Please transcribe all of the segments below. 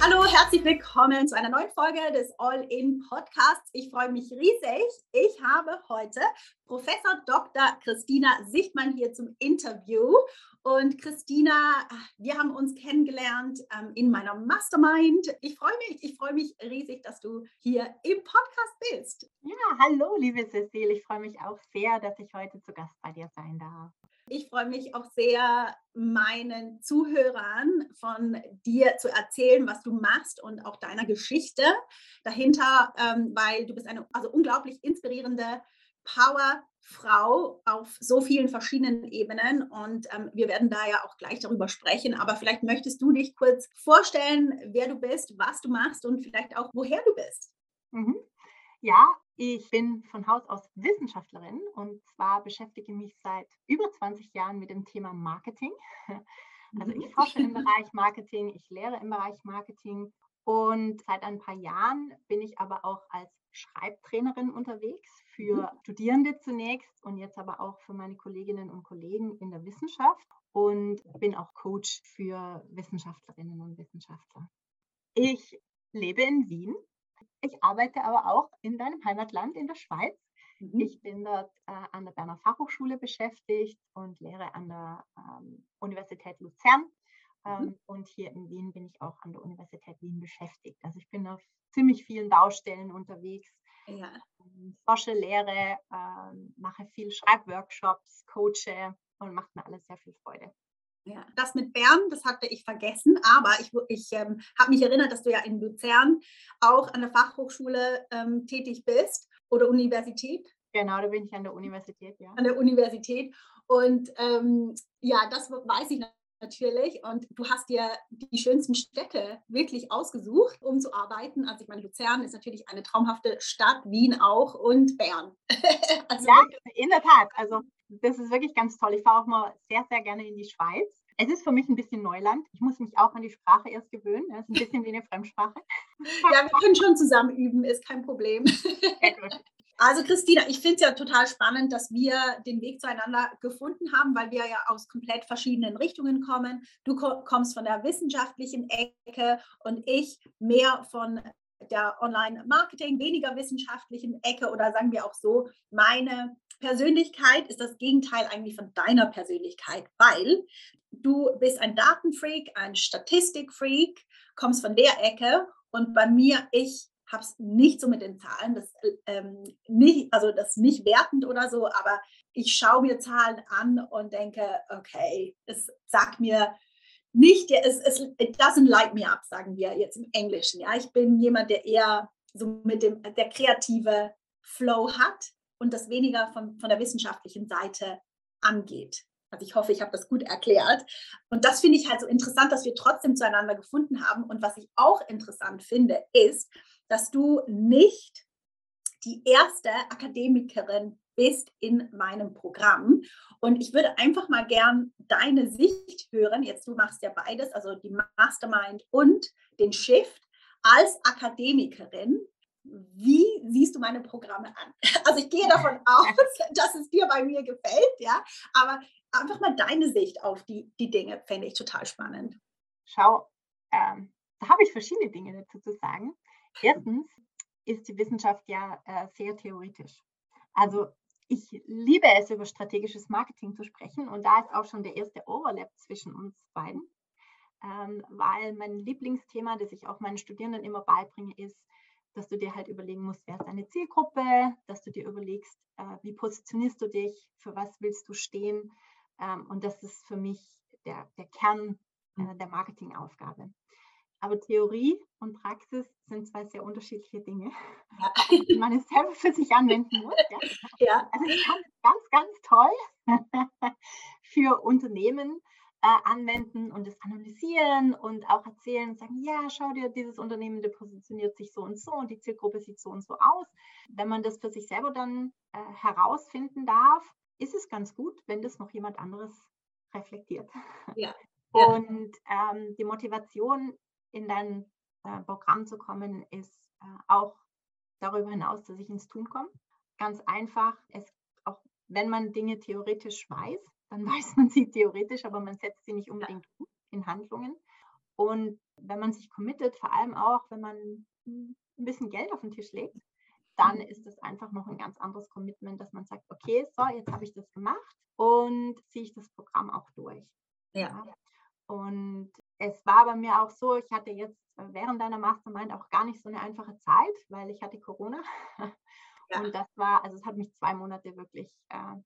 Hallo, herzlich willkommen zu einer neuen Folge des All-In Podcasts. Ich freue mich riesig. Ich habe heute Professor Dr. Christina Sichtmann hier zum Interview. Und Christina, wir haben uns kennengelernt ähm, in meiner Mastermind. Ich freue mich, ich freue mich riesig, dass du hier im Podcast bist. Ja, hallo, liebe Cecile. Ich freue mich auch sehr, dass ich heute zu Gast bei dir sein darf. Ich freue mich auch sehr, meinen Zuhörern von dir zu erzählen, was du machst und auch deiner Geschichte dahinter, ähm, weil du bist eine also unglaublich inspirierende Powerfrau auf so vielen verschiedenen Ebenen und ähm, wir werden da ja auch gleich darüber sprechen. Aber vielleicht möchtest du dich kurz vorstellen, wer du bist, was du machst und vielleicht auch woher du bist. Mhm. Ja, ich bin von Haus aus Wissenschaftlerin und zwar beschäftige mich seit über 20 Jahren mit dem Thema Marketing. Also ich mhm. forsche im Bereich Marketing, ich lehre im Bereich Marketing und seit ein paar Jahren bin ich aber auch als Schreibtrainerin unterwegs für mhm. Studierende zunächst und jetzt aber auch für meine Kolleginnen und Kollegen in der Wissenschaft und bin auch Coach für Wissenschaftlerinnen und Wissenschaftler. Ich lebe in Wien ich arbeite aber auch in deinem Heimatland, in der Schweiz. Mhm. Ich bin dort äh, an der Berner Fachhochschule beschäftigt und lehre an der ähm, Universität Luzern. Mhm. Ähm, mhm. Und hier in Wien bin ich auch an der Universität Wien beschäftigt. Also ich bin auf ziemlich vielen Baustellen unterwegs. Ja. Ähm, forsche, lehre, ähm, mache viel Schreibworkshops, coache und macht mir alles sehr viel Freude. Ja, das mit Bern, das hatte ich vergessen, aber ich, ich ähm, habe mich erinnert, dass du ja in Luzern auch an der Fachhochschule ähm, tätig bist oder Universität. Genau, da bin ich an der Universität, ja. An der Universität. Und ähm, ja, das weiß ich natürlich. Und du hast dir die schönsten Städte wirklich ausgesucht, um zu arbeiten. Also ich meine, Luzern ist natürlich eine traumhafte Stadt, Wien auch und Bern. also ja, in der Tat. Also das ist wirklich ganz toll. Ich fahre auch mal sehr, sehr gerne in die Schweiz. Es ist für mich ein bisschen Neuland. Ich muss mich auch an die Sprache erst gewöhnen. Es ist ein bisschen wie eine Fremdsprache. Ja, wir können schon zusammen üben, ist kein Problem. Also Christina, ich finde es ja total spannend, dass wir den Weg zueinander gefunden haben, weil wir ja aus komplett verschiedenen Richtungen kommen. Du kommst von der wissenschaftlichen Ecke und ich mehr von der Online-Marketing, weniger wissenschaftlichen Ecke oder sagen wir auch so, meine Persönlichkeit ist das Gegenteil eigentlich von deiner Persönlichkeit, weil du bist ein Datenfreak, ein Statistikfreak, kommst von der Ecke und bei mir, ich habe es nicht so mit den Zahlen, das, ähm, nicht, also das nicht wertend oder so, aber ich schaue mir Zahlen an und denke, okay, es sagt mir nicht, es, es it doesn't light me up, sagen wir jetzt im Englischen. Ja, ich bin jemand, der eher so mit dem der kreative Flow hat und das weniger von, von der wissenschaftlichen Seite angeht. Also ich hoffe, ich habe das gut erklärt. Und das finde ich halt so interessant, dass wir trotzdem zueinander gefunden haben. Und was ich auch interessant finde, ist, dass du nicht die erste Akademikerin bist in meinem Programm. Und ich würde einfach mal gern deine Sicht hören. Jetzt du machst ja beides, also die Mastermind und den Shift als Akademikerin. Wie siehst du meine Programme an? Also ich gehe davon aus, dass es dir bei mir gefällt, ja. Aber einfach mal deine Sicht auf die, die Dinge fände ich total spannend. schau, ähm, da habe ich verschiedene Dinge dazu zu sagen. Erstens ist die Wissenschaft ja äh, sehr theoretisch. Also ich liebe es, über strategisches Marketing zu sprechen und da ist auch schon der erste Overlap zwischen uns beiden, ähm, weil mein Lieblingsthema, das ich auch meinen Studierenden immer beibringe, ist, dass du dir halt überlegen musst, wer ist deine Zielgruppe, dass du dir überlegst, äh, wie positionierst du dich, für was willst du stehen. Ähm, und das ist für mich der, der Kern äh, der Marketingaufgabe. Aber Theorie und Praxis sind zwei sehr unterschiedliche Dinge, ja. die man es selber für sich anwenden muss. Ja. ja. Also ich kann es ganz, ganz toll für Unternehmen äh, anwenden und es analysieren und auch erzählen und sagen, ja, schau dir, dieses Unternehmen, der positioniert sich so und so und die Zielgruppe sieht so und so aus. Wenn man das für sich selber dann äh, herausfinden darf, ist es ganz gut, wenn das noch jemand anderes reflektiert. Ja. Und ähm, die Motivation in dein äh, Programm zu kommen, ist äh, auch darüber hinaus, dass ich ins Tun komme. Ganz einfach, es, auch wenn man Dinge theoretisch weiß, dann weiß man sie theoretisch, aber man setzt sie nicht unbedingt um in Handlungen. Und wenn man sich committet, vor allem auch, wenn man ein bisschen Geld auf den Tisch legt, dann mhm. ist es einfach noch ein ganz anderes Commitment, dass man sagt, okay, so, jetzt habe ich das gemacht und ziehe ich das Programm auch durch. Ja. Und es war bei mir auch so, ich hatte jetzt während deiner Mastermind auch gar nicht so eine einfache Zeit, weil ich hatte Corona. Ja. Und das war, also es hat mich zwei Monate wirklich äh,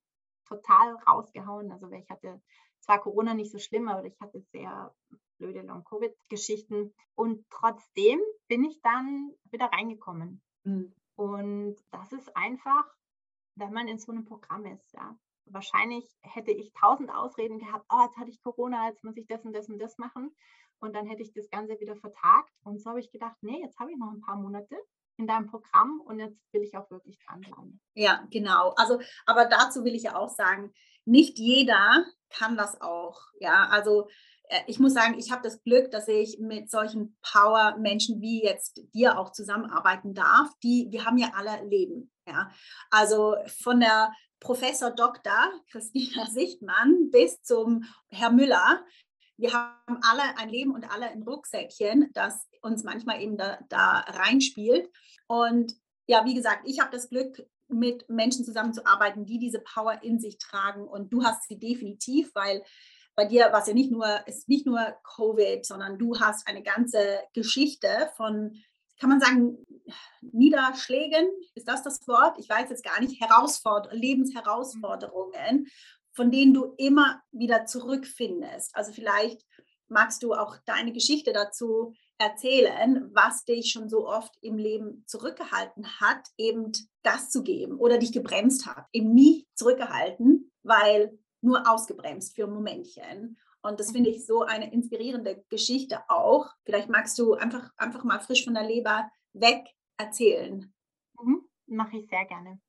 total rausgehauen. Also ich hatte zwar Corona nicht so schlimm, aber ich hatte sehr blöde Long-Covid-Geschichten. Und trotzdem bin ich dann wieder reingekommen. Mhm. Und das ist einfach, wenn man in so einem Programm ist, ja. Wahrscheinlich hätte ich tausend Ausreden gehabt, oh, jetzt hatte ich Corona, jetzt muss ich das und das und das machen. Und dann hätte ich das Ganze wieder vertagt. Und so habe ich gedacht, nee, jetzt habe ich noch ein paar Monate in deinem Programm und jetzt will ich auch wirklich dranbleiben. Ja, genau. Also, aber dazu will ich ja auch sagen, nicht jeder kann das auch. Ja, also äh, ich muss sagen, ich habe das Glück, dass ich mit solchen Power-Menschen wie jetzt dir auch zusammenarbeiten darf. Die, wir haben ja alle Leben. Ja, also von der Professor Dr. Christina Sichtmann bis zum Herr Müller. Wir haben alle ein Leben und alle ein Rucksäckchen, das uns manchmal eben da, da reinspielt. Und ja, wie gesagt, ich habe das Glück, mit Menschen zusammenzuarbeiten, die diese Power in sich tragen. Und du hast sie definitiv, weil bei dir war es ja nicht nur, ist nicht nur Covid, sondern du hast eine ganze Geschichte von, kann man sagen, Niederschlägen, ist das das Wort? Ich weiß jetzt gar nicht, Herausforder Lebensherausforderungen, von denen du immer wieder zurückfindest. Also vielleicht magst du auch deine Geschichte dazu erzählen, was dich schon so oft im Leben zurückgehalten hat, eben das zu geben oder dich gebremst hat, eben nie zurückgehalten, weil nur ausgebremst für ein Momentchen. Und das finde ich so eine inspirierende Geschichte auch. Vielleicht magst du einfach, einfach mal frisch von der Leber weg erzählen. Mhm, Mache ich sehr gerne.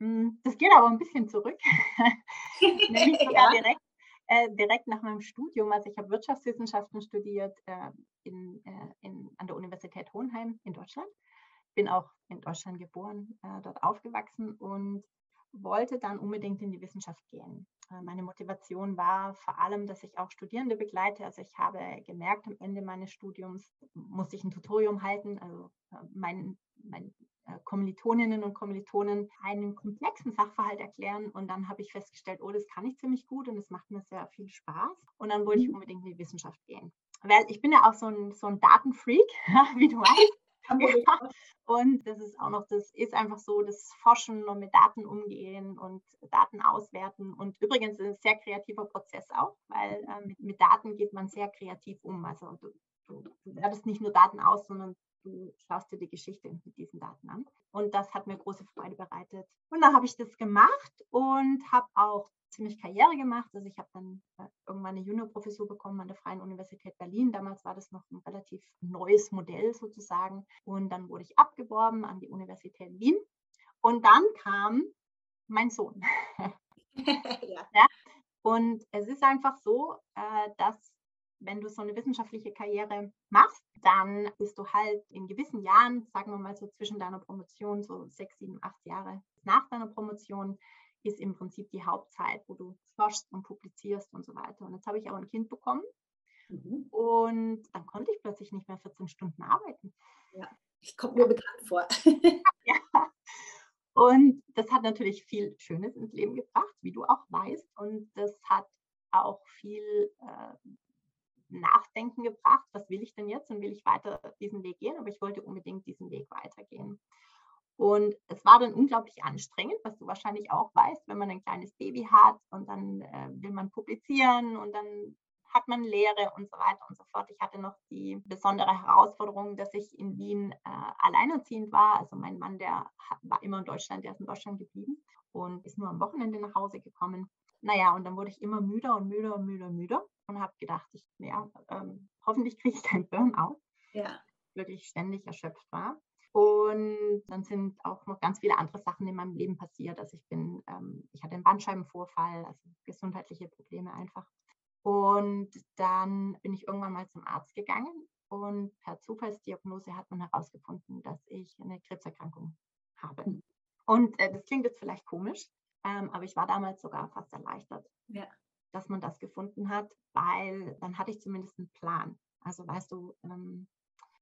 Hm, das geht aber ein bisschen zurück. Nämlich sogar ja. direkt, äh, direkt nach meinem Studium. Also ich habe Wirtschaftswissenschaften studiert äh, in, äh, in, an der Universität Hohenheim in Deutschland. Bin auch in Deutschland geboren, äh, dort aufgewachsen und wollte dann unbedingt in die Wissenschaft gehen. Äh, meine Motivation war vor allem, dass ich auch Studierende begleite. Also ich habe gemerkt, am Ende meines Studiums musste ich ein Tutorium halten. Also mein, mein Kommilitoninnen und Kommilitonen einen komplexen Sachverhalt erklären. Und dann habe ich festgestellt, oh, das kann ich ziemlich gut und es macht mir sehr viel Spaß. Und dann wollte ich mhm. unbedingt in die Wissenschaft gehen. Weil ich bin ja auch so ein, so ein Datenfreak, wie du weißt. Ja. Und das ist auch noch, das ist einfach so, das Forschen und mit Daten umgehen und Daten auswerten. Und übrigens ist es ein sehr kreativer Prozess auch, weil äh, mit, mit, Daten geht man sehr kreativ um. Also du, du, du wertest nicht nur Daten aus, sondern du schaust dir die Geschichte mit diesen Daten an. Und das hat mir große Freude bereitet. Und dann habe ich das gemacht und habe auch ziemlich Karriere gemacht. Also ich habe dann äh, irgendwann eine Juniorprofessur bekommen an der Freien Universität Berlin. Damals war das noch ein relativ neues Modell sozusagen. Und dann wurde ich abgeworben an die Universität Wien. Und dann kam mein Sohn. ja. ja. Und es ist einfach so, äh, dass wenn du so eine wissenschaftliche Karriere machst, dann bist du halt in gewissen Jahren, sagen wir mal so zwischen deiner Promotion, so sechs, sieben, acht Jahre nach deiner Promotion, ist im Prinzip die Hauptzeit, wo du forschst und publizierst und so weiter. Und jetzt habe ich aber ein Kind bekommen Mhm. Und dann konnte ich plötzlich nicht mehr 14 Stunden arbeiten. Ja, ich komme mir bekannt vor. ja. Und das hat natürlich viel Schönes ins Leben gebracht, wie du auch weißt. Und das hat auch viel äh, Nachdenken gebracht, was will ich denn jetzt und will ich weiter diesen Weg gehen, aber ich wollte unbedingt diesen Weg weitergehen. Und es war dann unglaublich anstrengend, was du wahrscheinlich auch weißt, wenn man ein kleines Baby hat und dann äh, will man publizieren und dann hat man Lehre und so weiter und so fort. Ich hatte noch die besondere Herausforderung, dass ich in Wien äh, alleinerziehend war. Also mein Mann, der war immer in Deutschland, der ist in Deutschland geblieben und ist nur am Wochenende nach Hause gekommen. Naja, und dann wurde ich immer müder und müder und müder und müder und habe gedacht, ich, ja, ähm, hoffentlich kriege ich kein Burnout. Ja. Wirklich ständig erschöpft war. Und dann sind auch noch ganz viele andere Sachen in meinem Leben passiert. Also ich bin, ähm, ich hatte einen Bandscheibenvorfall, also gesundheitliche Probleme einfach. Und dann bin ich irgendwann mal zum Arzt gegangen und per Zufallsdiagnose hat man herausgefunden, dass ich eine Krebserkrankung habe. Hm. Und äh, das klingt jetzt vielleicht komisch, ähm, aber ich war damals sogar fast erleichtert, ja. dass man das gefunden hat, weil dann hatte ich zumindest einen Plan. Also weißt du, ähm,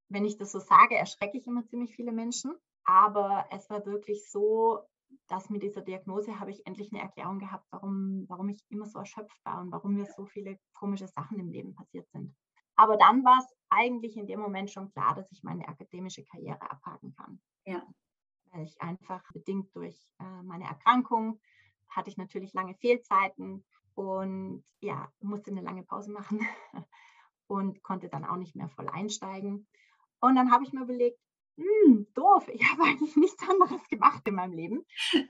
wenn ich das so sage, erschrecke ich immer ziemlich viele Menschen. Aber es war wirklich so, dass mit dieser Diagnose habe ich endlich eine Erklärung gehabt, warum, warum ich immer so erschöpft war und warum mir so viele komische Sachen im Leben passiert sind. Aber dann war es eigentlich in dem Moment schon klar, dass ich meine akademische Karriere abhaken kann. Ja. Weil ich einfach bedingt durch äh, meine Erkrankung hatte ich natürlich lange Fehlzeiten und ja, musste eine lange Pause machen und konnte dann auch nicht mehr voll einsteigen. Und dann habe ich mir überlegt, hm, doof, ich habe eigentlich nichts anderes gemacht in meinem Leben.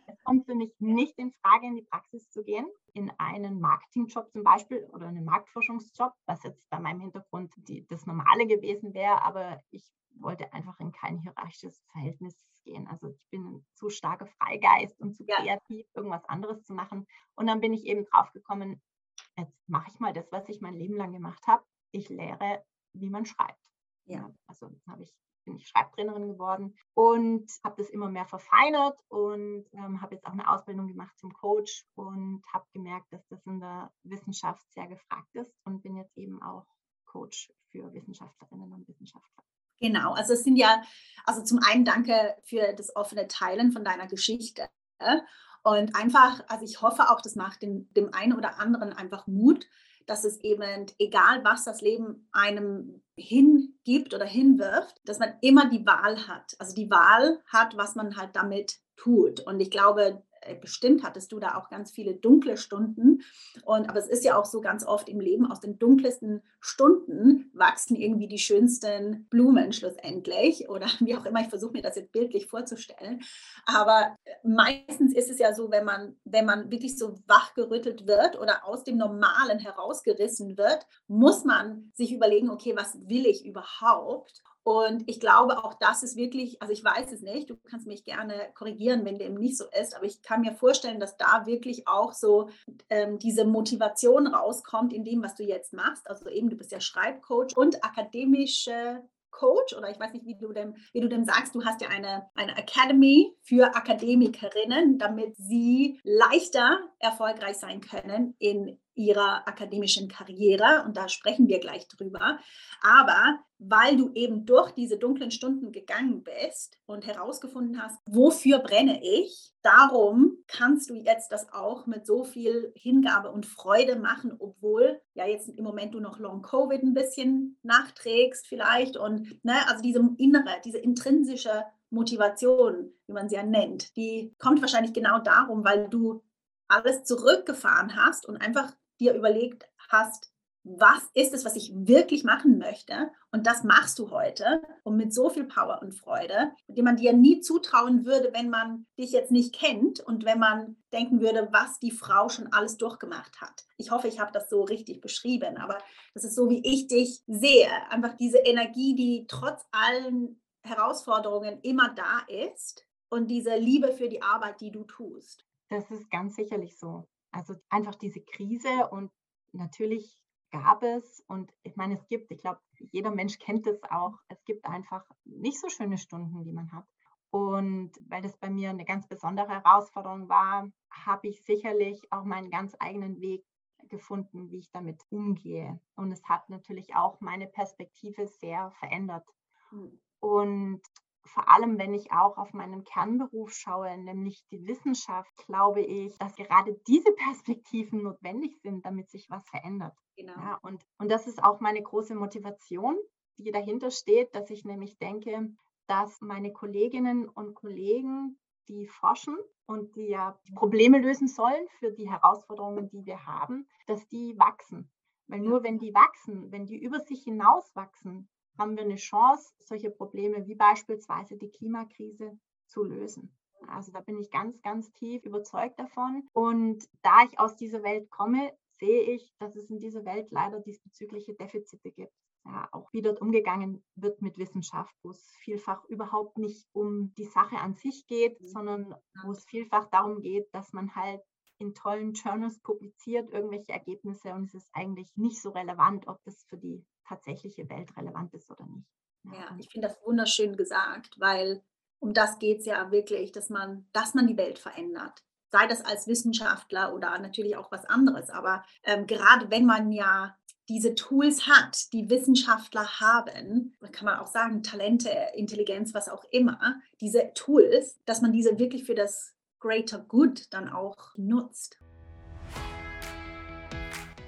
Es kommt für mich nicht in Frage, in die Praxis zu gehen, in einen Marketingjob zum Beispiel oder einen Marktforschungsjob, was jetzt bei meinem Hintergrund die, das Normale gewesen wäre, aber ich wollte einfach in kein hierarchisches Verhältnis gehen. Also ich bin zu starker Freigeist und zu kreativ, irgendwas anderes zu machen. Und dann bin ich eben drauf gekommen, jetzt mache ich mal das, was ich mein Leben lang gemacht habe. Ich lehre, wie man schreibt. Ja, also habe ich bin ich Schreibtrainerin geworden und habe das immer mehr verfeinert und ähm, habe jetzt auch eine Ausbildung gemacht zum Coach und habe gemerkt, dass das in der Wissenschaft sehr gefragt ist und bin jetzt eben auch Coach für Wissenschaftlerinnen und Wissenschaftler. Genau, also es sind ja, also zum einen danke für das offene Teilen von deiner Geschichte. Und einfach, also ich hoffe auch, das macht dem, dem einen oder anderen einfach Mut, dass es eben, egal was das Leben einem hingibt oder hinwirft, dass man immer die Wahl hat. Also die Wahl hat, was man halt damit tut. Und ich glaube, bestimmt hattest du da auch ganz viele dunkle Stunden. Und aber es ist ja auch so ganz oft im Leben, aus den dunkelsten Stunden wachsen irgendwie die schönsten Blumen schlussendlich. Oder wie auch immer, ich versuche mir das jetzt bildlich vorzustellen. Aber meistens ist es ja so, wenn man, wenn man wirklich so wachgerüttelt wird oder aus dem Normalen herausgerissen wird, muss man sich überlegen, okay, was will ich überhaupt? Und ich glaube, auch das ist wirklich, also ich weiß es nicht, du kannst mich gerne korrigieren, wenn dem nicht so ist, aber ich kann mir vorstellen, dass da wirklich auch so ähm, diese Motivation rauskommt in dem, was du jetzt machst. Also eben, du bist ja Schreibcoach und akademische Coach oder ich weiß nicht, wie du dem, wie du dem sagst, du hast ja eine, eine Academy für Akademikerinnen, damit sie leichter erfolgreich sein können in ihrer akademischen Karriere und da sprechen wir gleich drüber. Aber weil du eben durch diese dunklen Stunden gegangen bist und herausgefunden hast, wofür brenne ich, darum kannst du jetzt das auch mit so viel Hingabe und Freude machen, obwohl ja jetzt im Moment du noch Long Covid ein bisschen nachträgst vielleicht und ne, also diese innere, diese intrinsische Motivation, wie man sie ja nennt, die kommt wahrscheinlich genau darum, weil du alles zurückgefahren hast und einfach dir überlegt hast, was ist es, was ich wirklich machen möchte? Und das machst du heute und mit so viel Power und Freude, die man dir nie zutrauen würde, wenn man dich jetzt nicht kennt und wenn man denken würde, was die Frau schon alles durchgemacht hat. Ich hoffe, ich habe das so richtig beschrieben, aber das ist so, wie ich dich sehe. Einfach diese Energie, die trotz allen Herausforderungen immer da ist und diese Liebe für die Arbeit, die du tust. Das ist ganz sicherlich so. Also einfach diese Krise und natürlich gab es und ich meine, es gibt, ich glaube, jeder Mensch kennt es auch, es gibt einfach nicht so schöne Stunden, die man hat. Und weil das bei mir eine ganz besondere Herausforderung war, habe ich sicherlich auch meinen ganz eigenen Weg gefunden, wie ich damit umgehe. Und es hat natürlich auch meine Perspektive sehr verändert. Mhm. Und vor allem, wenn ich auch auf meinen Kernberuf schaue, nämlich die Wissenschaft, glaube ich, dass gerade diese Perspektiven notwendig sind, damit sich was verändert. Genau. Ja, und, und das ist auch meine große Motivation, die dahinter steht, dass ich nämlich denke, dass meine Kolleginnen und Kollegen, die forschen und die ja Probleme lösen sollen für die Herausforderungen, die wir haben, dass die wachsen. Weil nur wenn die wachsen, wenn die über sich hinaus wachsen, haben wir eine Chance, solche Probleme wie beispielsweise die Klimakrise zu lösen. Also da bin ich ganz, ganz tief überzeugt davon. Und da ich aus dieser Welt komme, sehe ich, dass es in dieser Welt leider diesbezügliche Defizite gibt. Ja, auch wie dort umgegangen wird mit Wissenschaft, wo es vielfach überhaupt nicht um die Sache an sich geht, mhm. sondern wo es vielfach darum geht, dass man halt in tollen Journals publiziert irgendwelche Ergebnisse und es ist eigentlich nicht so relevant, ob das für die tatsächliche Welt relevant ist oder nicht. Ja, ja ich finde das wunderschön gesagt, weil um das geht es ja wirklich, dass man, dass man die Welt verändert. Sei das als Wissenschaftler oder natürlich auch was anderes. Aber ähm, gerade wenn man ja diese Tools hat, die Wissenschaftler haben, kann man auch sagen, Talente, Intelligenz, was auch immer, diese Tools, dass man diese wirklich für das Greater Good dann auch nutzt.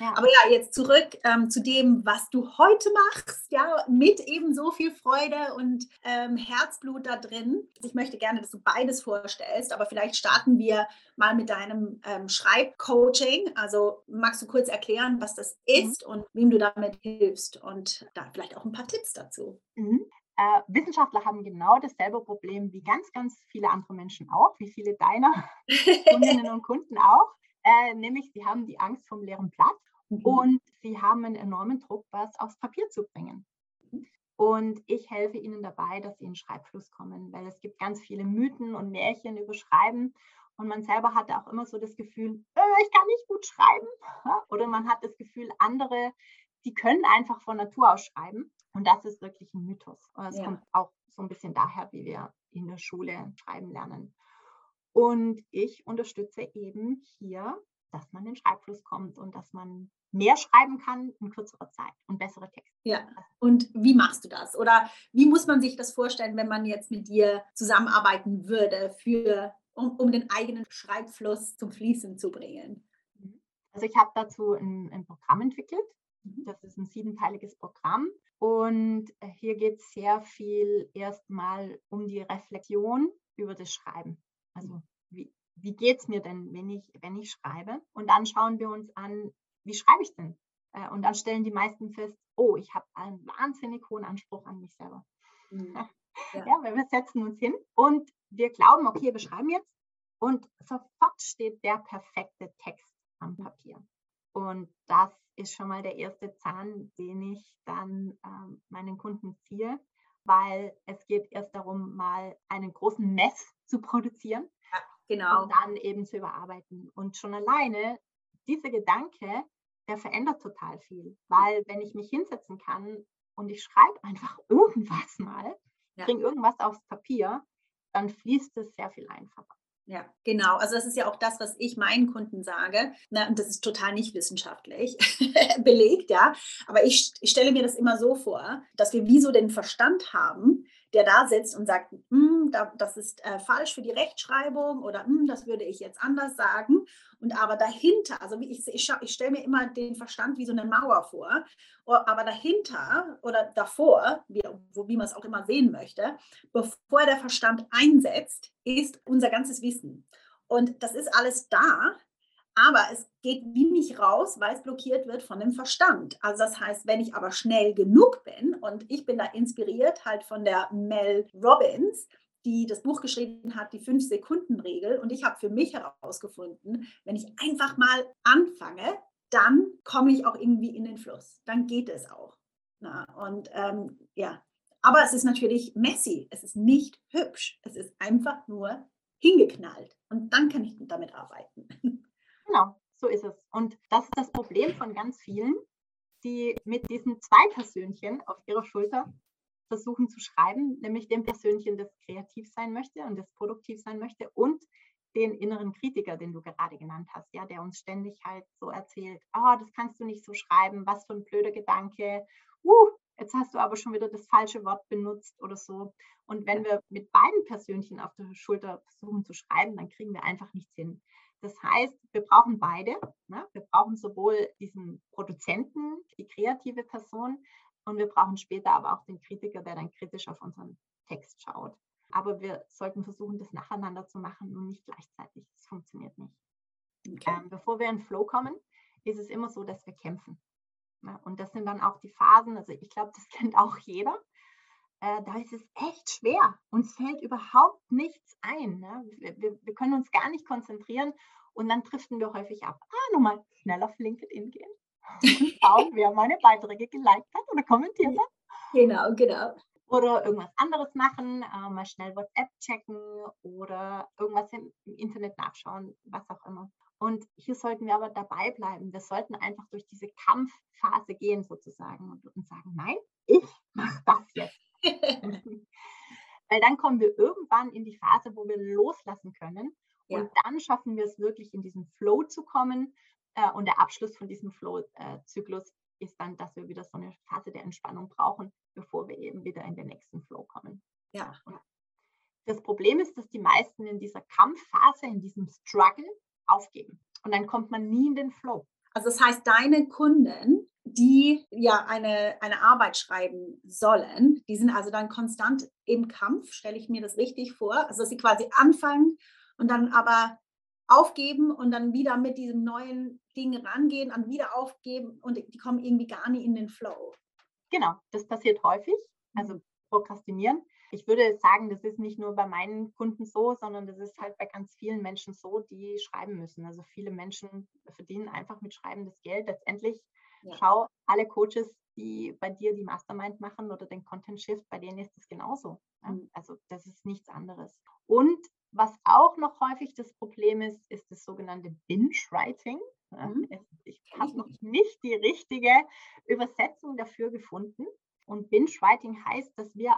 Ja. Aber ja, jetzt zurück ähm, zu dem, was du heute machst, ja, mit eben so viel Freude und ähm, Herzblut da drin. Ich möchte gerne, dass du beides vorstellst, aber vielleicht starten wir mal mit deinem ähm, Schreibcoaching. Also magst du kurz erklären, was das mhm. ist mhm. und wem du damit hilfst und da vielleicht auch ein paar Tipps dazu. Mhm. Äh, Wissenschaftler haben genau dasselbe Problem wie ganz, ganz viele andere Menschen auch, wie viele deiner Kundinnen und Kunden auch. Äh, nämlich sie haben die Angst vom leeren Platz Mhm. Und sie haben einen enormen Druck, was aufs Papier zu bringen. Und ich helfe ihnen dabei, dass sie in Schreibfluss kommen, weil es gibt ganz viele Mythen und Märchen über Schreiben. Und man selber hatte auch immer so das Gefühl, äh, ich kann nicht gut schreiben. Oder man hat das Gefühl, andere, die können einfach von Natur aus schreiben. Und das ist wirklich ein Mythos. Und das ja. kommt auch so ein bisschen daher, wie wir in der Schule schreiben lernen. Und ich unterstütze eben hier, dass man in den Schreibfluss kommt und dass man mehr schreiben kann in kürzerer Zeit und bessere Texte. Ja, und wie machst du das? Oder wie muss man sich das vorstellen, wenn man jetzt mit dir zusammenarbeiten würde, für, um, um den eigenen Schreibfluss zum Fließen zu bringen? Mhm. Also ich habe dazu ein, ein Programm entwickelt. Mhm. Das ist ein siebenteiliges Programm. Und hier geht es sehr viel erstmal um die Reflexion über das Schreiben. Also wie, wie geht es mir denn, wenn ich, wenn ich schreibe? Und dann schauen wir uns an, wie schreibe ich denn? Äh, und dann stellen die meisten fest, oh, ich habe einen wahnsinnig hohen Anspruch an mich selber. Mhm. Ja. ja, weil wir setzen uns hin und wir glauben, okay, wir schreiben jetzt und sofort steht der perfekte Text am mhm. Papier. Und das ist schon mal der erste Zahn, den ich dann ähm, meinen Kunden ziehe, weil es geht erst darum, mal einen großen Mess zu produzieren. Genau. Und dann eben zu überarbeiten. Und schon alleine dieser Gedanke, der verändert total viel. Weil wenn ich mich hinsetzen kann und ich schreibe einfach irgendwas mal, ja. bringe irgendwas aufs Papier, dann fließt es sehr viel einfacher. Ja, genau. Also das ist ja auch das, was ich meinen Kunden sage. Na, und das ist total nicht wissenschaftlich belegt, ja. Aber ich, ich stelle mir das immer so vor, dass wir wie so den Verstand haben, der da sitzt und sagt, hm, das ist äh, falsch für die Rechtschreibung oder hm, das würde ich jetzt anders sagen. Und aber dahinter, also ich, ich, ich stelle mir immer den Verstand wie so eine Mauer vor, aber dahinter oder davor, wie, wie man es auch immer sehen möchte, bevor der Verstand einsetzt, ist unser ganzes Wissen. Und das ist alles da, aber es geht wie nicht raus, weil es blockiert wird von dem Verstand. Also das heißt, wenn ich aber schnell genug bin und ich bin da inspiriert halt von der Mel Robbins, die das Buch geschrieben hat, die Fünf-Sekunden-Regel. Und ich habe für mich herausgefunden, wenn ich einfach mal anfange, dann komme ich auch irgendwie in den Fluss. Dann geht es auch. Na, und ähm, ja, aber es ist natürlich messy. Es ist nicht hübsch. Es ist einfach nur hingeknallt und dann kann ich damit arbeiten. Genau, so ist es. Und das ist das Problem von ganz vielen, die mit diesen zwei Persönchen auf ihrer Schulter versuchen zu schreiben, nämlich dem Persönchen, das kreativ sein möchte und das produktiv sein möchte und den inneren Kritiker, den du gerade genannt hast, ja, der uns ständig halt so erzählt, oh, das kannst du nicht so schreiben, was für ein blöder Gedanke, uh, jetzt hast du aber schon wieder das falsche Wort benutzt oder so. Und wenn wir mit beiden Persönchen auf der Schulter versuchen zu schreiben, dann kriegen wir einfach nichts hin. Das heißt, wir brauchen beide. Ne? Wir brauchen sowohl diesen Produzenten, die kreative Person, und wir brauchen später aber auch den Kritiker, der dann kritisch auf unseren Text schaut. Aber wir sollten versuchen, das nacheinander zu machen und nicht gleichzeitig. Das funktioniert nicht. Okay. Ähm, bevor wir in Flow kommen, ist es immer so, dass wir kämpfen. Ja, ne? und das sind dann auch die Phasen, also ich glaube, das kennt auch jeder. Äh, da ist es echt schwer. Uns fällt überhaupt nichts ein. Ne? Wir, wir, wir, können uns gar nicht konzentrieren und dann driften wir häufig ab. Ah, nochmal schnell auf LinkedIn gehen und schauen, wer meine Beiträge geliked hat oder kommentiert hat. Genau, genau oder irgendwas anderes machen, äh, mal schnell WhatsApp checken oder irgendwas im, im, Internet nachschauen, was auch immer. Und hier sollten wir aber dabei bleiben. Wir sollten einfach durch diese Kampfphase gehen sozusagen und, und sagen, nein, ich mache das jetzt. Weil dann kommen wir irgendwann in die Phase, wo wir loslassen können. Ja. Und dann schaffen wir es wirklich, in diesen Flow zu kommen. Äh, und der Abschluss von diesem Flow-Zyklus ist dann, dass wir wieder so eine Phase der Entspannung brauchen, bevor wir eben wieder in den nächsten Flow kommen. Ja. Das Problem ist, dass die meisten in dieser Kampfphase, in diesem Struggle aufgeben. Und dann kommt man nie in den Flow. Also das heißt, deine Kunden, die ja eine, eine Arbeit schreiben sollen, die sind also dann konstant im Kampf, stelle ich mir das richtig vor. Also dass sie quasi anfangen und dann aber aufgeben und dann wieder mit diesem neuen Ding rangehen und wieder aufgeben und die kommen irgendwie gar nicht in den Flow. Genau, das passiert häufig. Also mhm. Prokrastinieren. Ich würde sagen, das ist nicht nur bei meinen Kunden so, sondern das ist halt bei ganz vielen Menschen so, die schreiben müssen. Also viele Menschen verdienen einfach mit Schreiben das Geld. Letztendlich ja. schau alle Coaches, die bei dir die Mastermind machen oder den Content Shift, bei denen ist das genauso. Mhm. Also das ist nichts anderes. Und was auch noch häufig das Problem ist, ist das sogenannte Binge-Writing. Mhm. Ich habe noch nicht die richtige Übersetzung dafür gefunden. Und Binge-Writing heißt, dass wir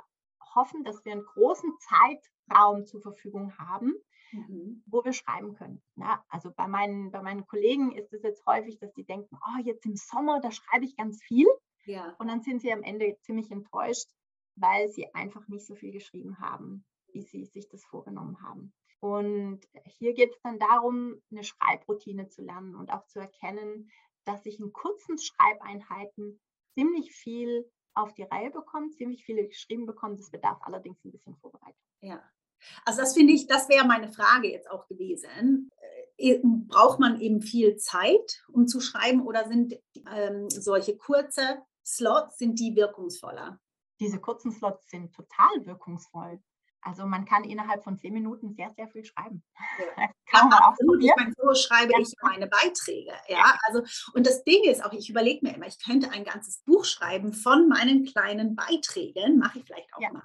hoffen, dass wir einen großen Zeitraum zur Verfügung haben, mhm. wo wir schreiben können. Ja, also bei meinen, bei meinen Kollegen ist es jetzt häufig, dass die denken, oh, jetzt im Sommer, da schreibe ich ganz viel. Ja. Und dann sind sie am Ende ziemlich enttäuscht, weil sie einfach nicht so viel geschrieben haben, wie sie sich das vorgenommen haben. Und hier geht es dann darum, eine Schreibroutine zu lernen und auch zu erkennen, dass ich in kurzen Schreibeinheiten ziemlich viel auf die Reihe bekomme, ziemlich viele geschrieben bekomme. Das bedarf allerdings ein bisschen Vorbereitung. Ja. Also das finde ich, das wäre meine Frage jetzt auch gewesen. Äh, braucht man eben viel Zeit, um zu schreiben oder sind ähm, solche kurze Slots, sind die wirkungsvoller? Diese kurzen Slots sind total wirkungsvoll. Also man kann innerhalb von zehn Minuten sehr, sehr viel schreiben. Ja. kann man auch ich meine, so schreibe ja. ich meine Beiträge. Ja? also und das Ding ist auch, ich überlege mir immer, ich könnte ein ganzes Buch schreiben von meinen kleinen Beiträgen, mache ich vielleicht auch ja. mal.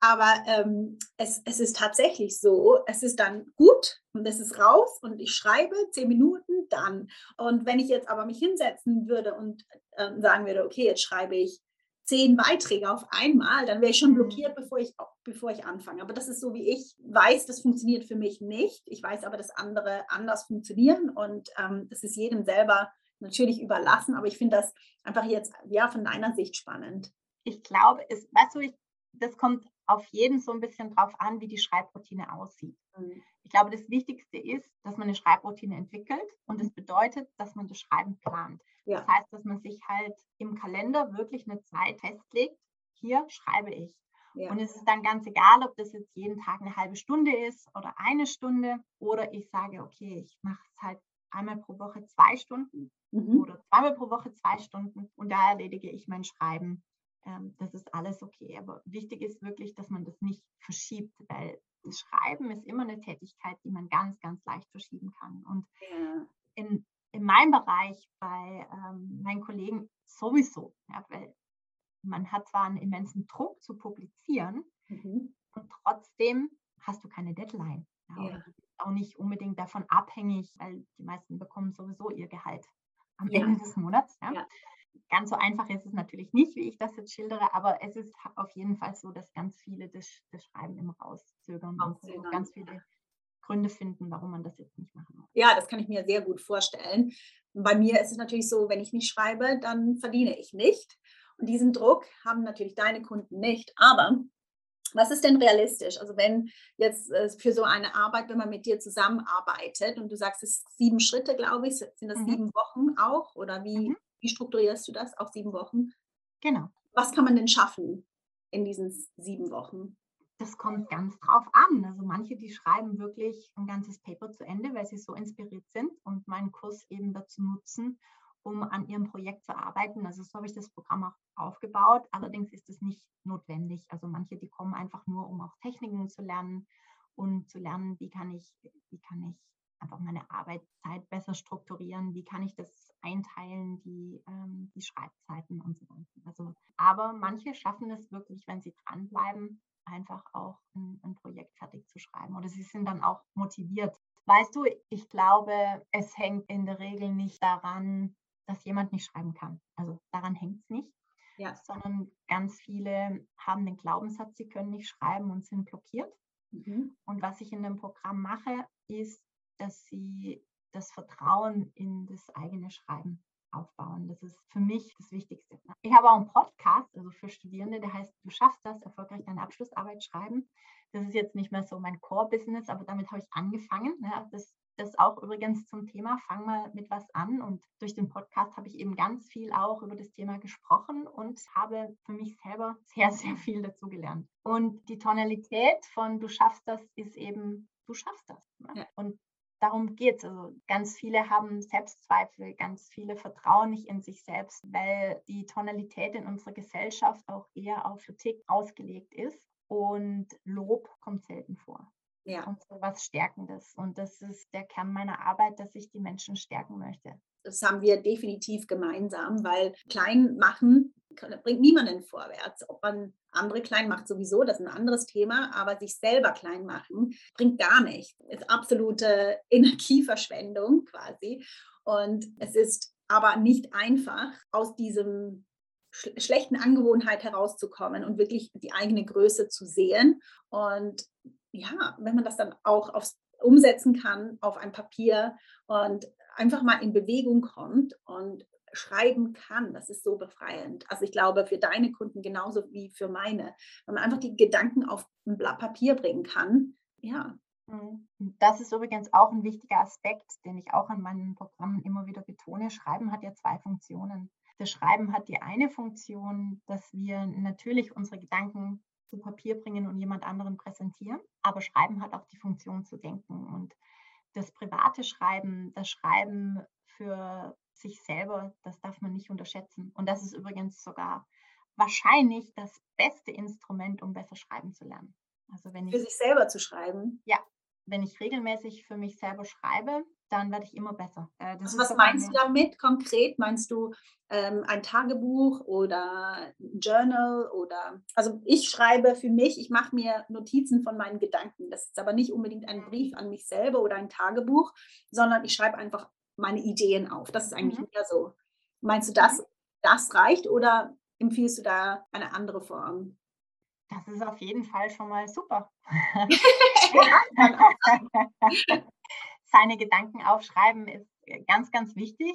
Aber ähm, es, es ist tatsächlich so, es ist dann gut und es ist raus und ich schreibe zehn Minuten dann. Und wenn ich jetzt aber mich hinsetzen würde und äh, sagen würde, okay, jetzt schreibe ich zehn Beiträge auf einmal, dann wäre ich schon mhm. blockiert, bevor ich, bevor ich anfange. Aber das ist so, wie ich weiß, das funktioniert für mich nicht. Ich weiß aber, dass andere anders funktionieren und ähm, das ist jedem selber natürlich überlassen. Aber ich finde das einfach jetzt ja von deiner Sicht spannend. Ich glaube, es, weißt du, ich, das kommt auf jeden so ein bisschen drauf an, wie die Schreibroutine aussieht. Mhm. Ich glaube, das Wichtigste ist, dass man eine Schreibroutine entwickelt und das bedeutet, dass man das Schreiben plant. Ja. Das heißt, dass man sich halt im Kalender wirklich eine Zeit festlegt, hier schreibe ich. Ja. Und es ist dann ganz egal, ob das jetzt jeden Tag eine halbe Stunde ist oder eine Stunde oder ich sage, okay, ich mache es halt einmal pro Woche zwei Stunden mhm. oder zweimal pro Woche zwei Stunden und da erledige ich mein Schreiben ähm, das ist alles okay. Aber wichtig ist wirklich, dass man das nicht verschiebt, weil das Schreiben ist immer eine Tätigkeit, die man ganz, ganz leicht verschieben kann. Und ja. in, in meinem Bereich bei ähm, meinen Kollegen sowieso, ja, weil man hat zwar einen immensen Druck zu publizieren mhm. und trotzdem hast du keine Deadline. Ja, ja. Auch nicht unbedingt davon abhängig, weil die meisten bekommen sowieso ihr Gehalt am ja. Ende des Monats. Ja. Ganz so einfach ist es natürlich nicht, wie ich das jetzt schildere, aber es ist auf jeden Fall so, dass ganz viele das, das Schreiben immer rauszögern und ganz viele Gründe finden, warum man das jetzt nicht machen muss. Ja, das kann ich mir sehr gut vorstellen. Bei mir ist es natürlich so, wenn ich nicht schreibe, dann verdiene ich nicht. Und diesen Druck haben natürlich deine Kunden nicht. Aber was ist denn realistisch? Also wenn jetzt äh, für so eine Arbeit, wenn man mit dir zusammenarbeitet und du sagst, es sind sieben Schritte, glaube ich, sind das mhm. sieben Wochen auch? Oder wie, mhm. wie strukturierst du das? Auch sieben Wochen? Genau. Was kann man denn schaffen in diesen sieben Wochen? Das kommt ganz drauf an. Also manche, die schreiben wirklich ein ganzes Paper zu Ende, weil sie so inspiriert sind und meinen Kurs eben dazu nutzen, um an ihrem Projekt zu arbeiten. Also so habe ich das Programm auch aufgebaut. Allerdings ist es nicht notwendig. Also manche, die kommen einfach nur, um auch Techniken zu lernen und zu lernen, wie kann ich, wie kann ich einfach meine Arbeitszeit besser strukturieren, wie kann ich das einteilen, die, ähm, die Schreibzeiten und so weiter. Also, aber manche schaffen es wirklich, wenn sie dranbleiben, einfach auch ein, ein Projekt fertig zu schreiben. Oder sie sind dann auch motiviert. Weißt du, ich glaube, es hängt in der Regel nicht daran, dass jemand nicht schreiben kann. Also daran hängt es nicht. Ja. Sondern ganz viele haben den Glaubenssatz, sie können nicht schreiben und sind blockiert. Mhm. Und was ich in dem Programm mache, ist, dass sie das Vertrauen in das eigene Schreiben aufbauen. Das ist für mich das Wichtigste. Ich habe auch einen Podcast, also für Studierende, der heißt Du schaffst das, erfolgreich deine Abschlussarbeit schreiben. Das ist jetzt nicht mehr so mein Core-Business, aber damit habe ich angefangen. Das das auch übrigens zum Thema, fang mal mit was an. Und durch den Podcast habe ich eben ganz viel auch über das Thema gesprochen und habe für mich selber sehr, sehr viel dazu gelernt. Und die Tonalität von du schaffst das ist eben, du schaffst das. Ne? Ja. Und darum geht es. Also ganz viele haben Selbstzweifel, ganz viele vertrauen nicht in sich selbst, weil die Tonalität in unserer Gesellschaft auch eher auf Kritik ausgelegt ist. Und Lob kommt selten vor ja. und so was Stärkendes. Und das ist der Kern meiner Arbeit, dass ich die Menschen stärken möchte. Das haben wir definitiv gemeinsam, weil klein machen bringt niemanden vorwärts. Ob man andere klein macht, sowieso, das ist ein anderes Thema, aber sich selber klein machen bringt gar nichts. Ist absolute Energieverschwendung quasi. Und es ist aber nicht einfach, aus diesem schlechten Angewohnheit herauszukommen und wirklich die eigene Größe zu sehen und ja, wenn man das dann auch aufs, umsetzen kann auf ein Papier und einfach mal in Bewegung kommt und schreiben kann, das ist so befreiend. Also ich glaube, für deine Kunden genauso wie für meine, wenn man einfach die Gedanken auf ein Blatt Papier bringen kann, ja. Mhm. Das ist übrigens auch ein wichtiger Aspekt, den ich auch in meinen Programmen immer wieder betone. Schreiben hat ja zwei Funktionen. Das Schreiben hat die eine Funktion, dass wir natürlich unsere Gedanken zu Papier bringen und jemand anderen präsentieren. Aber Schreiben hat auch die Funktion zu denken. Und das private Schreiben, das Schreiben für sich selber, das darf man nicht unterschätzen. Und das ist übrigens sogar wahrscheinlich das beste Instrument, um besser schreiben zu lernen. Also wenn ich, für sich selber zu schreiben? Ja, wenn ich regelmäßig für mich selber schreibe, dann werde ich immer besser. Äh, also was meinst du damit konkret? Meinst du ähm, ein Tagebuch oder ein Journal oder also ich schreibe für mich, ich mache mir Notizen von meinen Gedanken. Das ist aber nicht unbedingt ein Brief an mich selber oder ein Tagebuch, sondern ich schreibe einfach meine Ideen auf. Das ist eigentlich mhm. mehr so. Meinst du, das, das reicht oder empfiehlst du da eine andere Form? Das ist auf jeden Fall schon mal super. Seine Gedanken aufschreiben ist ganz, ganz wichtig.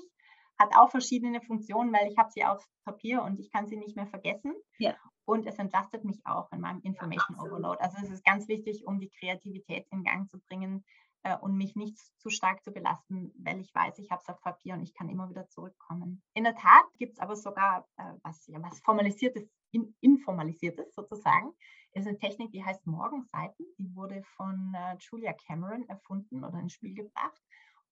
Hat auch verschiedene Funktionen, weil ich habe sie auf Papier und ich kann sie nicht mehr vergessen. Ja. Und es entlastet mich auch in meinem Information ja, Overload. Also es ist ganz wichtig, um die Kreativität in Gang zu bringen äh, und mich nicht zu stark zu belasten, weil ich weiß, ich habe es auf Papier und ich kann immer wieder zurückkommen. In der Tat gibt es aber sogar äh, was, ja, was formalisiertes, in, informalisiertes sozusagen ist eine Technik, die heißt Morgenseiten. Die wurde von äh, Julia Cameron erfunden oder ins Spiel gebracht.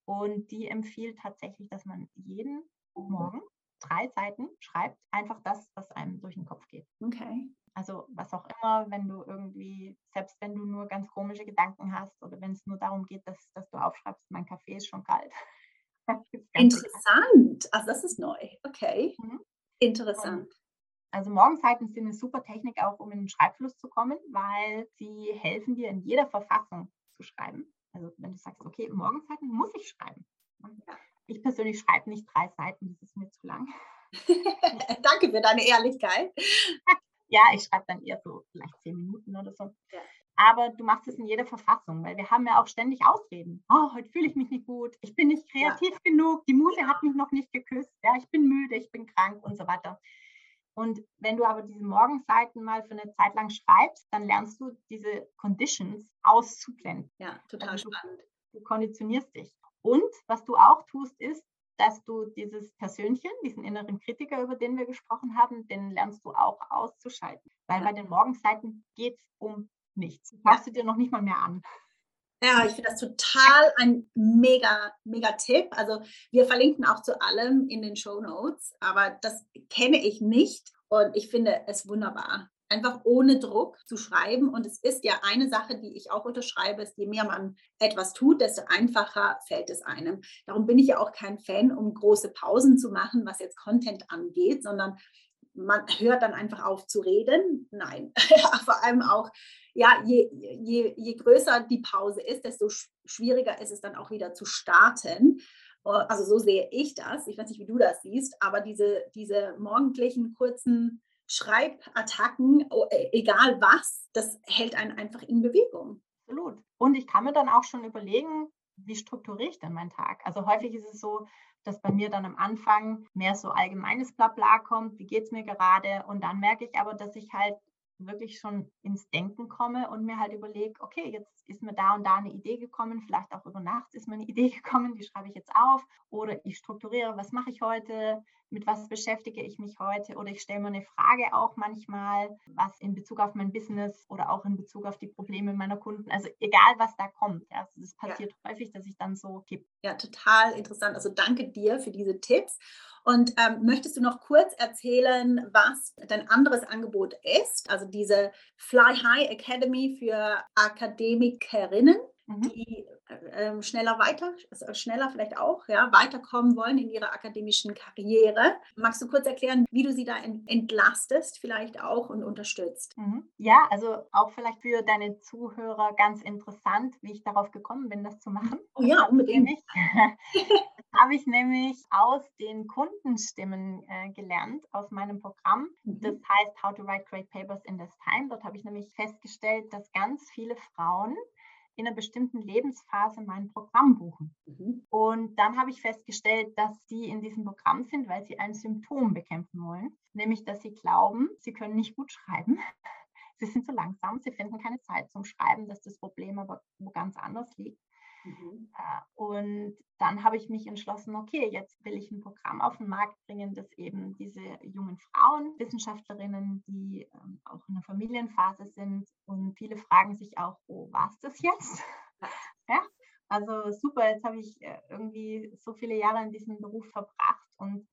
Und die empfiehlt tatsächlich, dass man jeden Morgen drei Seiten schreibt, einfach das, was einem durch den Kopf geht. Okay. Also was auch immer, wenn du irgendwie, selbst wenn du nur ganz komische Gedanken hast oder wenn es nur darum geht, dass, dass du aufschreibst, mein Kaffee ist schon kalt. Interessant. Also das ist neu. Okay. Mhm. Interessant. Und also Morgenseiten sind eine super Technik auch, um in den Schreibfluss zu kommen, weil sie helfen dir in jeder Verfassung zu schreiben. Also wenn du sagst, okay, Morgenseiten muss ich schreiben. Ich persönlich schreibe nicht drei Seiten, das ist mir zu lang. Danke für deine Ehrlichkeit. ja, ich schreibe dann eher so vielleicht zehn Minuten oder so. Ja. Aber du machst es in jeder Verfassung, weil wir haben ja auch ständig Ausreden. Oh, heute fühle ich mich nicht gut, ich bin nicht kreativ ja. genug, die Muse hat mich noch nicht geküsst, ja, ich bin müde, ich bin krank und so weiter. Und wenn du aber diese Morgenseiten mal für eine Zeit lang schreibst, dann lernst du diese Conditions auszublenden. Ja, total also spannend. Du konditionierst dich. Und was du auch tust, ist, dass du dieses Persönchen, diesen inneren Kritiker, über den wir gesprochen haben, den lernst du auch auszuschalten. Weil bei den Morgenseiten geht es um nichts. Ja. du dir noch nicht mal mehr an. Ja, ich finde das total ein mega, mega Tipp. Also wir verlinken auch zu allem in den Show Notes, aber das kenne ich nicht und ich finde es wunderbar. Einfach ohne Druck zu schreiben. Und es ist ja eine Sache, die ich auch unterschreibe, ist, je mehr man etwas tut, desto einfacher fällt es einem. Darum bin ich ja auch kein Fan, um große Pausen zu machen, was jetzt Content angeht, sondern man hört dann einfach auf zu reden. Nein, vor allem auch, ja, je, je, je größer die Pause ist, desto schwieriger ist es dann auch wieder zu starten. Äh, also so sehe ich das. Ich weiß nicht, wie du das siehst, aber diese, diese morgendlichen kurzen Schreibattacken, e, egal was, das hält einen einfach in Bewegung. Absolut. Und ich kann mir dann auch schon überlegen, wie strukturiere ich denn meinen Tag? Also häufig ist es so, dass bei mir dann am Anfang mehr so allgemeines Blabla kommt, wie geht es mir gerade? Und dann merke ich aber, dass ich halt wirklich schon ins Denken komme und mir halt überlege, okay, jetzt ist mir da und da eine Idee gekommen, vielleicht auch über Nacht ist mir eine Idee gekommen, die schreibe ich jetzt auf oder ich strukturiere, was mache ich heute, mit was beschäftige ich mich heute oder ich stelle mir eine Frage auch manchmal, was in Bezug auf mein Business oder auch in Bezug auf die Probleme meiner Kunden, also egal was da kommt, ja, also das passiert ja. häufig, dass ich dann so tippe. Ja, total interessant. Also danke dir für diese Tipps. Und ähm, möchtest du noch kurz erzählen, was dein anderes Angebot ist? Also diese Fly High Academy für Akademikerinnen, mhm. die äh, schneller weiter, also schneller vielleicht auch, ja, weiterkommen wollen in ihrer akademischen Karriere. Magst du kurz erklären, wie du sie da entlastest, vielleicht auch und unterstützt? Mhm. Ja, also auch vielleicht für deine Zuhörer ganz interessant, wie ich darauf gekommen bin, das zu machen. Oh ja, unbedingt. habe ich nämlich aus den Kundenstimmen äh, gelernt, aus meinem Programm. Mhm. Das heißt How to Write Great Papers in This Time. Dort habe ich nämlich festgestellt, dass ganz viele Frauen in einer bestimmten Lebensphase mein Programm buchen. Mhm. Und dann habe ich festgestellt, dass sie in diesem Programm sind, weil sie ein Symptom bekämpfen wollen, nämlich dass sie glauben, sie können nicht gut schreiben. Sie sind zu langsam, sie finden keine Zeit zum Schreiben, dass das Problem aber wo ganz anders liegt. Mhm. Und dann habe ich mich entschlossen, okay, jetzt will ich ein Programm auf den Markt bringen, das eben diese jungen Frauen, Wissenschaftlerinnen, die ähm, auch in der Familienphase sind und viele fragen sich auch, wo war es das jetzt? Ja, also super, jetzt habe ich äh, irgendwie so viele Jahre in diesem Beruf verbracht und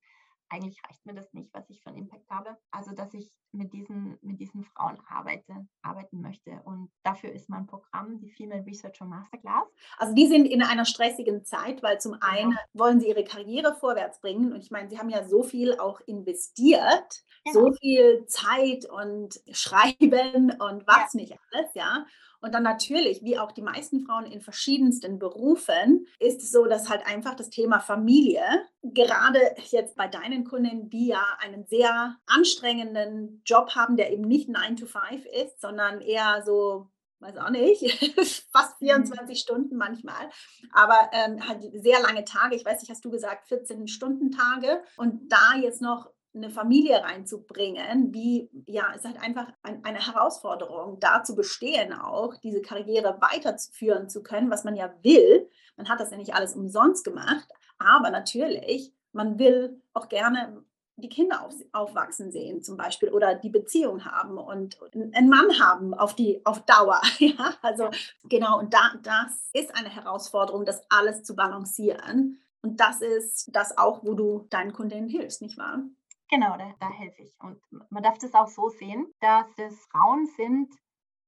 eigentlich reicht mir das nicht, was ich für einen Impact habe. Also, dass ich mit diesen, mit diesen Frauen arbeite, arbeiten möchte. Und dafür ist mein Programm die Female Researcher Masterclass. Also, die sind in einer stressigen Zeit, weil zum genau. einen wollen sie ihre Karriere vorwärts bringen. Und ich meine, sie haben ja so viel auch investiert, genau. so viel Zeit und Schreiben und was ja. nicht alles, ja. Und dann natürlich, wie auch die meisten Frauen in verschiedensten Berufen, ist es so, dass halt einfach das Thema Familie, gerade jetzt bei deinen Kunden, die ja einen sehr anstrengenden Job haben, der eben nicht 9 to 5 ist, sondern eher so weiß auch nicht, fast 24 mhm. Stunden manchmal, aber ähm, halt sehr lange Tage. Ich weiß nicht, hast du gesagt, 14 Stunden Tage und da jetzt noch eine Familie reinzubringen, wie, ja, es ist halt einfach ein, eine Herausforderung, da zu bestehen auch, diese Karriere weiterführen zu können, was man ja will. Man hat das ja nicht alles umsonst gemacht, aber natürlich, man will auch gerne die Kinder auf, aufwachsen sehen zum Beispiel oder die Beziehung haben und einen Mann haben auf die auf Dauer. Ja, also genau, und da, das ist eine Herausforderung, das alles zu balancieren. Und das ist das auch, wo du deinen Kundinnen hilfst, nicht wahr? Genau, da, da helfe ich. Und man darf das auch so sehen, dass es Frauen sind,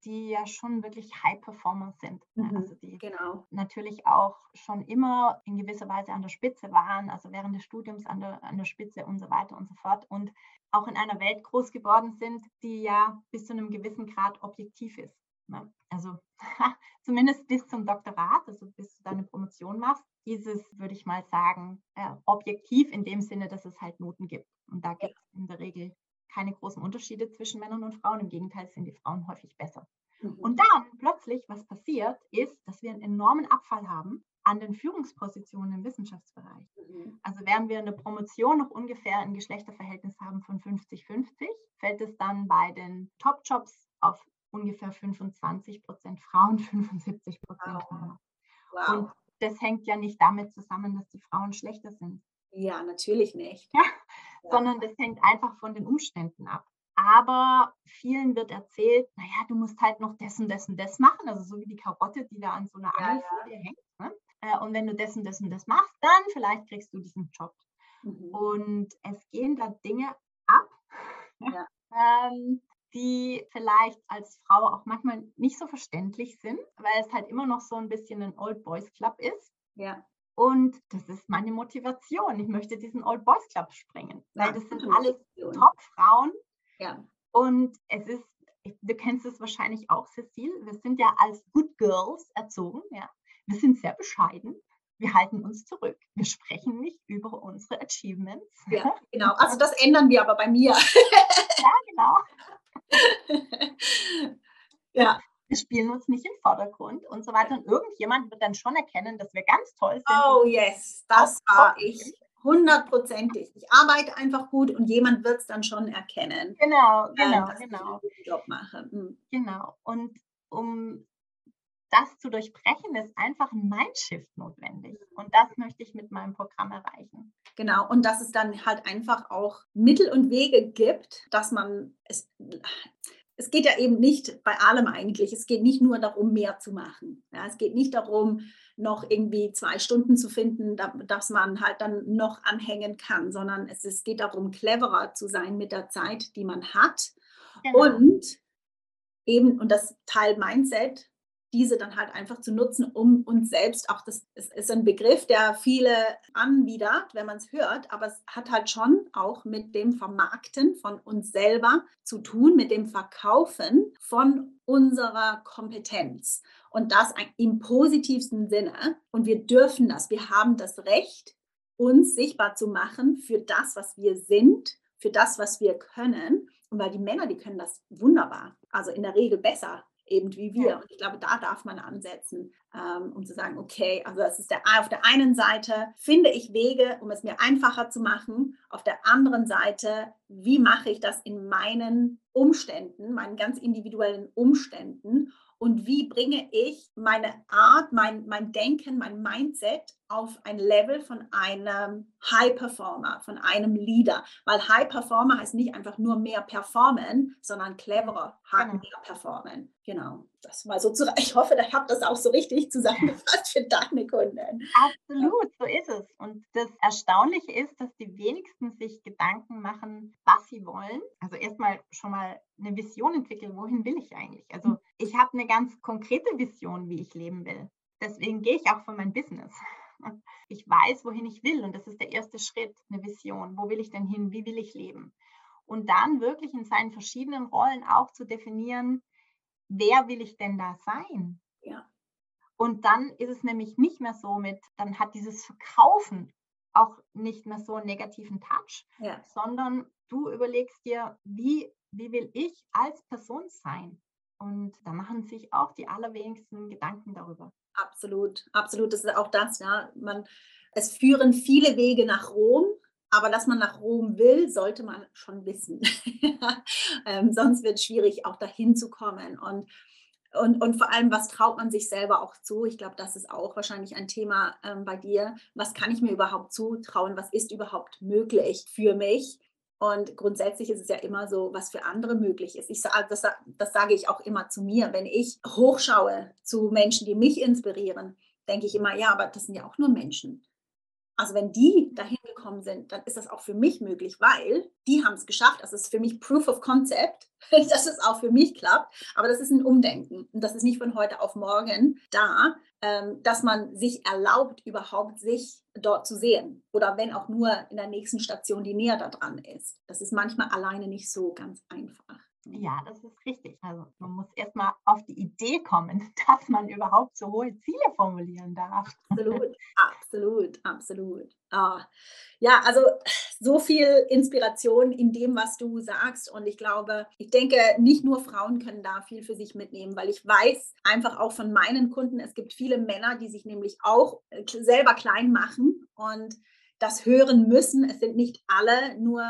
die ja schon wirklich High Performer sind. Ne? Mhm, also die genau. natürlich auch schon immer in gewisser Weise an der Spitze waren, also während des Studiums an der, an der Spitze und so weiter und so fort. Und auch in einer Welt groß geworden sind, die ja bis zu einem gewissen Grad objektiv ist. Ne? Also zumindest bis zum Doktorat, also bis du deine Promotion machst, ist es, würde ich mal sagen, äh, objektiv in dem Sinne, dass es halt Noten gibt. Und da gibt es in der Regel keine großen Unterschiede zwischen Männern und Frauen. Im Gegenteil sind die Frauen häufig besser. Mhm. Und dann plötzlich, was passiert, ist, dass wir einen enormen Abfall haben an den Führungspositionen im Wissenschaftsbereich. Mhm. Also während wir eine Promotion noch ungefähr ein Geschlechterverhältnis haben von 50-50, fällt es dann bei den Top-Jobs auf ungefähr 25 Prozent Frauen, 75 Prozent Männer. Wow. Und das hängt ja nicht damit zusammen, dass die Frauen schlechter sind. Ja, natürlich nicht. Ja, ja. Sondern das hängt einfach von den Umständen ab. Aber vielen wird erzählt, naja, du musst halt noch das und das und das machen, also so wie die Karotte, die da an so einer Angel ja, hängt. Ne? Äh, und wenn du das und das und das machst, dann vielleicht kriegst du diesen Job. Mhm. Und es gehen da Dinge ab, ja. ähm, die vielleicht als Frau auch manchmal nicht so verständlich sind, weil es halt immer noch so ein bisschen ein Old Boys Club ist. Ja. Und das ist meine Motivation. Ich möchte diesen Old Boys Club springen, weil das sind alles Top-Frauen. Ja. Und es ist, du kennst es wahrscheinlich auch, Cecile, wir sind ja als Good Girls erzogen. Ja. Wir sind sehr bescheiden. Wir halten uns zurück. Wir sprechen nicht über unsere Achievements. Ja, genau. Also das ändern wir aber bei mir. ja, genau. ja. Wir spielen uns nicht im Vordergrund und so weiter. Und irgendjemand wird dann schon erkennen, dass wir ganz toll sind. Oh yes, das war ich. Hundertprozentig. Ich arbeite einfach gut und jemand wird es dann schon erkennen. Genau, äh, genau, dass genau. Job mache. Mhm. Genau. Und um das zu durchbrechen, ist einfach ein Mindshift notwendig. Und das möchte ich mit meinem Programm erreichen. Genau, und dass es dann halt einfach auch Mittel und Wege gibt, dass man es. Es geht ja eben nicht bei allem eigentlich. Es geht nicht nur darum, mehr zu machen. Ja, es geht nicht darum, noch irgendwie zwei Stunden zu finden, dass man halt dann noch anhängen kann, sondern es, es geht darum, cleverer zu sein mit der Zeit, die man hat. Genau. Und eben, und das Teil Mindset, diese dann halt einfach zu nutzen, um uns selbst, auch das ist ein Begriff, der viele anwidert, wenn man es hört, aber es hat halt schon auch mit dem Vermarkten von uns selber zu tun, mit dem Verkaufen von unserer Kompetenz. Und das im positivsten Sinne. Und wir dürfen das, wir haben das Recht, uns sichtbar zu machen für das, was wir sind, für das, was wir können. Und weil die Männer, die können das wunderbar, also in der Regel besser eben wie wir. Und ich glaube, da darf man ansetzen, ähm, um zu sagen, okay, also das ist der, auf der einen Seite finde ich Wege, um es mir einfacher zu machen. Auf der anderen Seite, wie mache ich das in meinen Umständen, meinen ganz individuellen Umständen und wie bringe ich meine Art, mein, mein Denken, mein Mindset auf ein Level von einem High Performer, von einem Leader. Weil High Performer heißt nicht einfach nur mehr performen, sondern cleverer genau. mehr performen. Genau. Das mal so zu, ich hoffe, ich habe das auch so richtig zusammengefasst für deine Kunden. Absolut, so ist es. Und das Erstaunliche ist, dass die wenigsten sich Gedanken machen, was sie wollen. Also erstmal schon mal eine Vision entwickeln, wohin will ich eigentlich? Also hm. ich habe eine ganz konkrete Vision, wie ich leben will. Deswegen gehe ich auch für mein Business. Ich weiß, wohin ich will und das ist der erste Schritt, eine Vision. Wo will ich denn hin? Wie will ich leben? Und dann wirklich in seinen verschiedenen Rollen auch zu definieren, wer will ich denn da sein? Ja. Und dann ist es nämlich nicht mehr so mit, dann hat dieses Verkaufen auch nicht mehr so einen negativen Touch, ja. sondern du überlegst dir, wie, wie will ich als Person sein? Und da machen sich auch die allerwenigsten Gedanken darüber. Absolut, absolut. Das ist auch das, ja. Man, es führen viele Wege nach Rom, aber dass man nach Rom will, sollte man schon wissen. ähm, sonst wird es schwierig, auch dahin zu kommen. Und, und, und vor allem, was traut man sich selber auch zu? Ich glaube, das ist auch wahrscheinlich ein Thema ähm, bei dir. Was kann ich mir überhaupt zutrauen? Was ist überhaupt möglich für mich? Und grundsätzlich ist es ja immer so, was für andere möglich ist. Ich das, das sage ich auch immer zu mir. Wenn ich hochschaue zu Menschen, die mich inspirieren, denke ich immer, ja, aber das sind ja auch nur Menschen. Also wenn die dahin gekommen sind, dann ist das auch für mich möglich, weil die haben es geschafft. Das ist für mich Proof of Concept, dass es auch für mich klappt. Aber das ist ein Umdenken und das ist nicht von heute auf morgen da, ähm, dass man sich erlaubt, überhaupt sich dort zu sehen. Oder wenn auch nur in der nächsten Station, die näher da dran ist. Das ist manchmal alleine nicht so ganz einfach. Ja, das ist richtig. Also man muss erstmal auf die Idee kommen, dass man überhaupt so hohe Ziele formulieren darf. Absolut, absolut, absolut. Ah, ja, also so viel Inspiration in dem, was du sagst. Und ich glaube, ich denke, nicht nur Frauen können da viel für sich mitnehmen, weil ich weiß einfach auch von meinen Kunden, es gibt viele Männer, die sich nämlich auch äh, selber klein machen und das hören müssen. Es sind nicht alle nur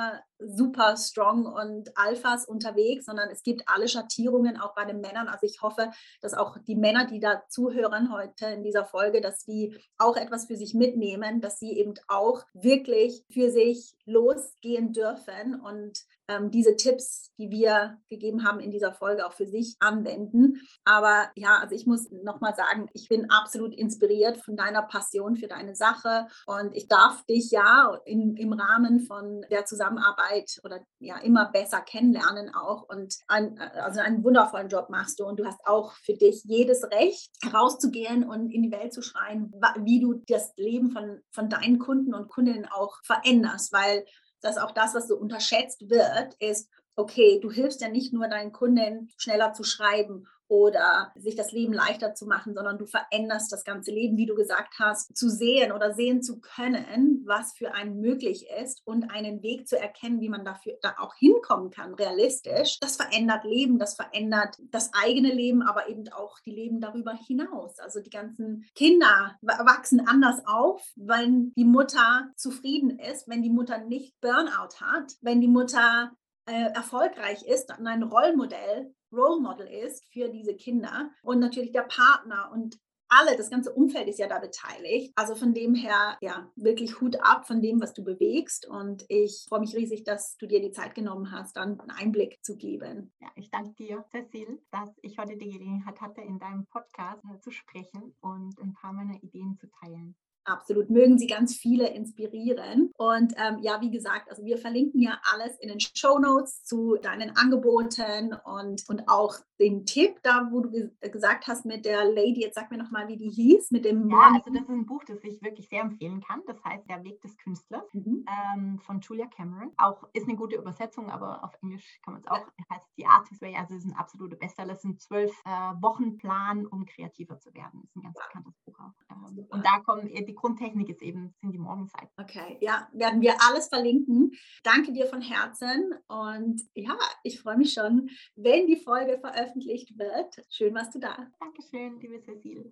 super strong und Alphas unterwegs, sondern es gibt alle Schattierungen auch bei den Männern. Also ich hoffe, dass auch die Männer, die da zuhören heute in dieser Folge, dass die auch etwas für sich mitnehmen, dass sie eben auch wirklich für sich losgehen dürfen und ähm, diese Tipps, die wir gegeben haben in dieser Folge, auch für sich anwenden. Aber ja, also ich muss nochmal sagen, ich bin absolut inspiriert von deiner Passion für deine Sache und ich darf dich ja in, im Rahmen von der Zusammenarbeit oder ja immer besser kennenlernen auch und ein, also einen wundervollen Job machst du und du hast auch für dich jedes Recht herauszugehen und in die Welt zu schreien, wie du das Leben von, von deinen Kunden und Kundinnen auch veränderst, weil dass auch das, was so unterschätzt wird, ist, okay, du hilfst ja nicht nur deinen Kunden schneller zu schreiben oder sich das Leben leichter zu machen, sondern du veränderst das ganze Leben, wie du gesagt hast, zu sehen oder sehen zu können, was für einen möglich ist und einen Weg zu erkennen, wie man dafür da auch hinkommen kann, realistisch. Das verändert Leben, das verändert das eigene Leben, aber eben auch die Leben darüber hinaus. Also die ganzen Kinder wachsen anders auf, wenn die Mutter zufrieden ist, wenn die Mutter nicht Burnout hat, wenn die Mutter äh, erfolgreich ist und ein Rollmodell, Role Model ist für diese Kinder und natürlich der Partner und alle, das ganze Umfeld ist ja da beteiligt. Also von dem her, ja, wirklich Hut ab von dem, was du bewegst. Und ich freue mich riesig, dass du dir die Zeit genommen hast, dann einen Einblick zu geben. Ja, ich danke dir, Cecil, dass ich heute die Gelegenheit hatte, in deinem Podcast äh, zu sprechen und ein paar meiner Ideen zu teilen. Absolut, mögen Sie ganz viele inspirieren. Und ähm, ja, wie gesagt, also wir verlinken ja alles in den Show Notes zu deinen Angeboten und, und auch den Tipp, da wo du gesagt hast mit der Lady, jetzt sag mir nochmal, wie die hieß, mit dem Ja, also das ist ein Buch, das ich wirklich sehr empfehlen kann. Das heißt Der Weg des Künstlers mhm. ähm, von Julia Cameron. Auch ist eine gute Übersetzung, aber auf Englisch kann man es auch. Ja. Heißt The Artist Way, also es ist ein absoluter Bestseller. Es sind zwölf äh, Wochen Plan, um kreativer zu werden. Das ist ein ganz bekanntes Buch auch. Ähm, und da kommen die die Grundtechnik ist eben, sind die Morgenzeiten. Okay, ja, werden wir alles verlinken. Danke dir von Herzen und ja, ich freue mich schon, wenn die Folge veröffentlicht wird. Schön warst du da. Dankeschön, liebe Cecile.